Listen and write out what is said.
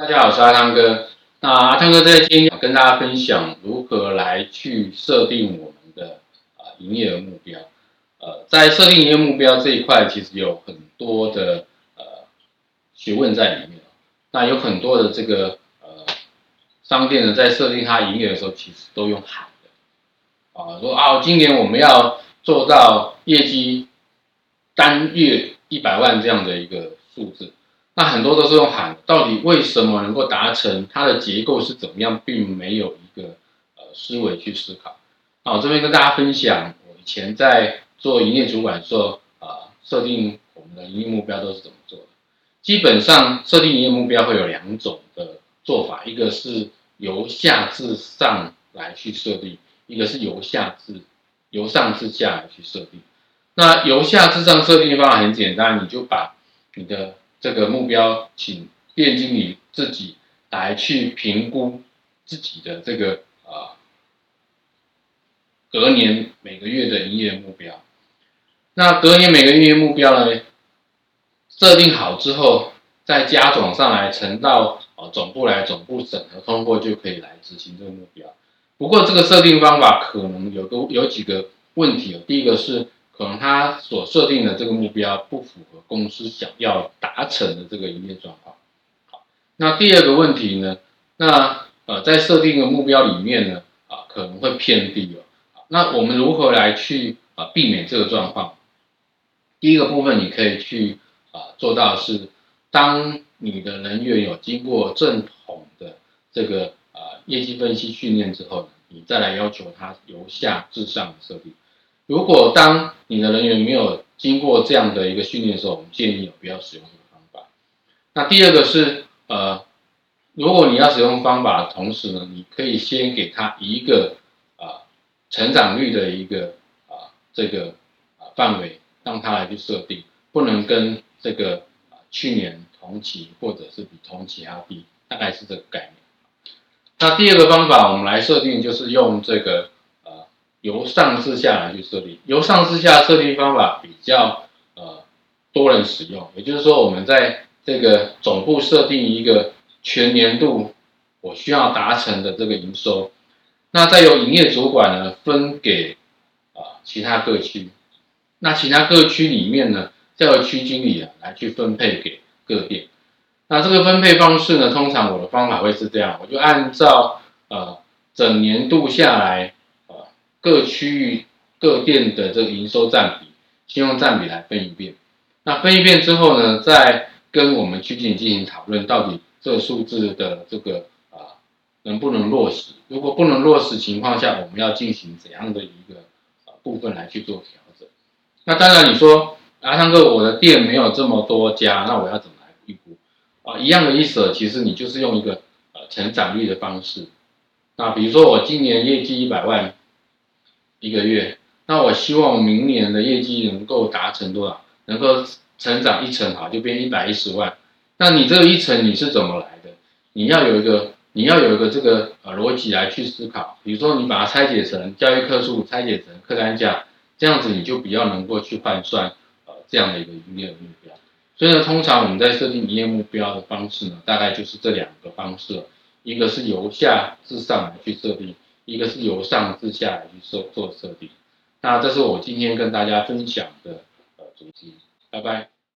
大家好，我是阿汤哥。那阿汤哥在今天跟大家分享如何来去设定我们的啊营业额目标。呃，在设定营业目标这一块，其实有很多的呃学问在里面。那有很多的这个呃商店呢，在设定它营业的时候，其实都用喊的啊，说啊，今年我们要做到业绩单月一百万这样的一个数字。那很多都是用喊，到底为什么能够达成？它的结构是怎么样，并没有一个呃思维去思考。那我这边跟大家分享，我以前在做营业主管的时候啊，设定我们的营业目标都是怎么做的。基本上设定营业目标会有两种的做法，一个是由下至上来去设定，一个是由下至由上至下来去设定。那由下至上设定的方法很简单，你就把你的这个目标，请店经理自己来去评估自己的这个啊，隔年每个月的营业目标。那隔年每个月目标呢，设定好之后，再加总上来，呈到啊总部来，总部审核通过就可以来执行这个目标。不过这个设定方法可能有个有几个问题哦，第一个是。可能他所设定的这个目标不符合公司想要达成的这个营业状况。好，那第二个问题呢？那呃，在设定的目标里面呢，啊，可能会偏低哦。那我们如何来去啊避免这个状况？第一个部分，你可以去啊做到是，当你的人员有经过正统的这个啊业绩分析训练之后呢，你再来要求他由下至上的设定。如果当你的人员没有经过这样的一个训练的时候，我们建议有不要使用这个方法。那第二个是，呃，如果你要使用方法同时呢，你可以先给他一个啊、成长率的一个啊、这个啊范围，让他来去设定，不能跟这个、去年同期或者是比同期还要低，大概是这个概念。那第二个方法，我们来设定就是用这个。由上至下来去设定，由上至下设定方法比较呃多人使用，也就是说，我们在这个总部设定一个全年度我需要达成的这个营收，那再由营业主管呢分给啊、其他各区，那其他各区里面呢，再由区经理啊来去分配给各店，那这个分配方式呢，通常我的方法会是这样，我就按照呃整年度下来。各区域各店的这个营收占比、信用占比来分一遍，那分一遍之后呢，再跟我们区经理进行讨论，到底这个数字的这个啊能不能落实？如果不能落实情况下，我们要进行怎样的一个啊部分来去做调整？那当然你说啊，汤哥，我的店没有这么多家，那我要怎么来预估？啊，一样的意思，其实你就是用一个呃成长率的方式。那比如说我今年业绩一百万。一个月，那我希望明年的业绩能够达成多少？能够成长一成，好，就变一百一十万。那你这一成你是怎么来的？你要有一个，你要有一个这个呃逻辑来去思考。比如说，你把它拆解成交易客数，拆解成客单价，这样子你就比较能够去换算呃这样的一个营业目标。所以呢，通常我们在设定营业目标的方式呢，大概就是这两个方式，一个是由下至上来去设定。一个是由上至下来去做做设定，那这是我今天跟大家分享的呃主题，拜拜。